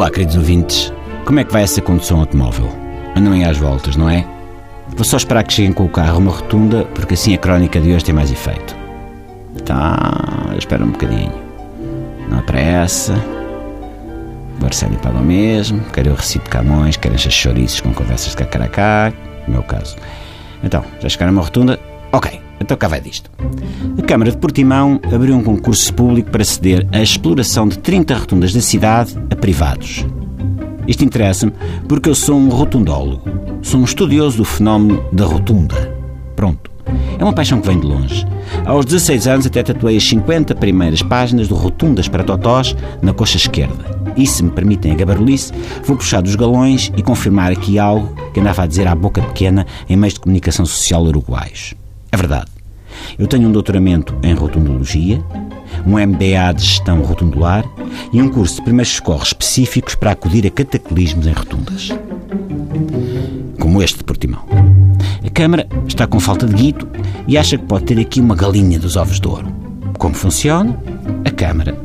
Olá, queridos ouvintes. Como é que vai essa condução automóvel? Andam às voltas, não é? Vou só esperar que cheguem com o carro uma rotunda, porque assim a crónica de hoje tem mais efeito. Tá, espera um bocadinho. Não há pressa. O paga o mesmo. Quero o recibo de Camões, quero encher chouriços com conversas de cacaracá. No meu caso. Então, já chegaram a uma rotunda? Ok, então cá vai disto. A Câmara de Portimão abriu um concurso público para ceder a exploração de 30 rotundas da cidade a privados. Isto interessa-me porque eu sou um rotundólogo. Sou um estudioso do fenómeno da rotunda. Pronto. É uma paixão que vem de longe. Aos 16 anos até tatuei as 50 primeiras páginas do Rotundas para Totós na coxa esquerda. E se me permitem a gabarulice, vou puxar dos galões e confirmar aqui algo que andava a dizer à boca pequena em meios de comunicação social uruguaios. É verdade. Eu tenho um doutoramento em rotundologia, um MBA de gestão rotundular e um curso de primeiros socorros específicos para acudir a cataclismos em rotundas. Como este de Portimão. A Câmara está com falta de guito e acha que pode ter aqui uma galinha dos ovos de ouro. Como funciona? A Câmara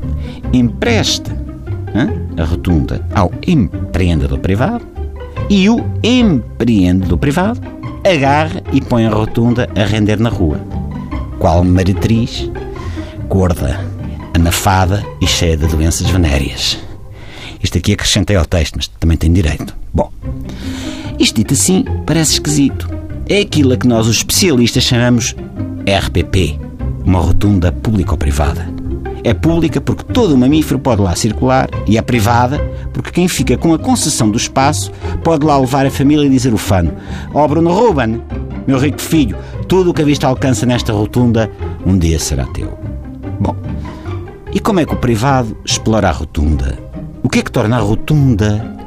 empresta a rotunda ao empreendedor privado e o empreendedor privado agarra e põe a rotunda a render na rua. Qual meretriz, gorda, anafada e cheia de doenças venéreas. Isto aqui acrescentei ao texto, mas também tem direito. Bom, isto dito assim parece esquisito. É aquilo a que nós, os especialistas, chamamos RPP uma rotunda público-privada. É pública porque todo mamífero pode lá circular e é privada porque quem fica com a concessão do espaço pode lá levar a família e dizer o fano: Ó oh, Bruno Ruben, meu rico filho, tudo o que a vista alcança nesta rotunda um dia será teu. Bom, e como é que o privado explora a rotunda? O que é que torna a rotunda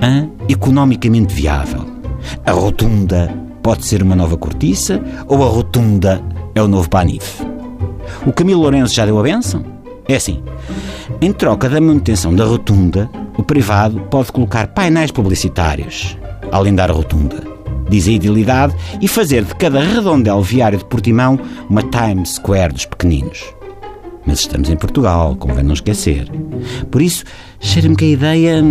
hein, economicamente viável? A rotunda pode ser uma nova cortiça ou a rotunda é o novo Panif? O Camilo Lourenço já deu a benção? É assim, em troca da manutenção da rotunda, o privado pode colocar painéis publicitários, além da rotunda, diz a idilidade, e fazer de cada redondel viário de Portimão uma Times Square dos pequeninos. Mas estamos em Portugal, convém não esquecer. Por isso, cheira-me que a ideia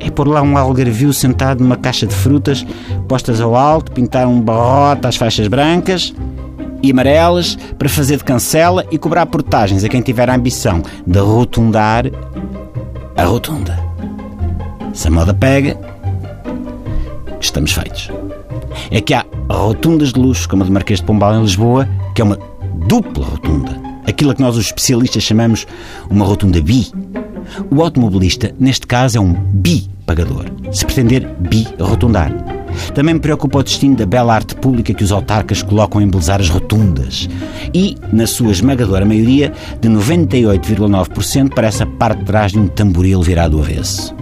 é pôr lá um algarvio sentado numa caixa de frutas postas ao alto, pintar um barrote às faixas brancas e amarelas para fazer de cancela e cobrar portagens a quem tiver a ambição de rotundar a rotunda. Se a moda pega, estamos feitos. É que há rotundas de luxo, como a de Marquês de Pombal em Lisboa, que é uma dupla rotunda. Aquilo que nós, os especialistas, chamamos uma rotunda bi. O automobilista, neste caso, é um bi-pagador, se pretender bi-rotundar. Também me preocupa o destino da bela arte pública que os autarcas colocam a embelezar as rotundas. E, na sua esmagadora maioria, de 98,9%, parece a parte de trás de um tamboril virado avesso.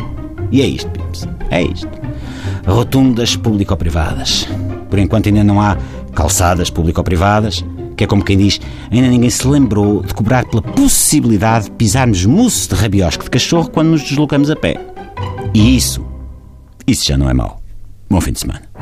E é isto, Pips. É isto. Rotundas público-privadas. Por enquanto ainda não há calçadas público-privadas, que é como quem diz, ainda ninguém se lembrou de cobrar pela possibilidade de pisarmos mousse de rabiosque de cachorro quando nos deslocamos a pé. E isso, isso já não é mau. Bom fim de semana.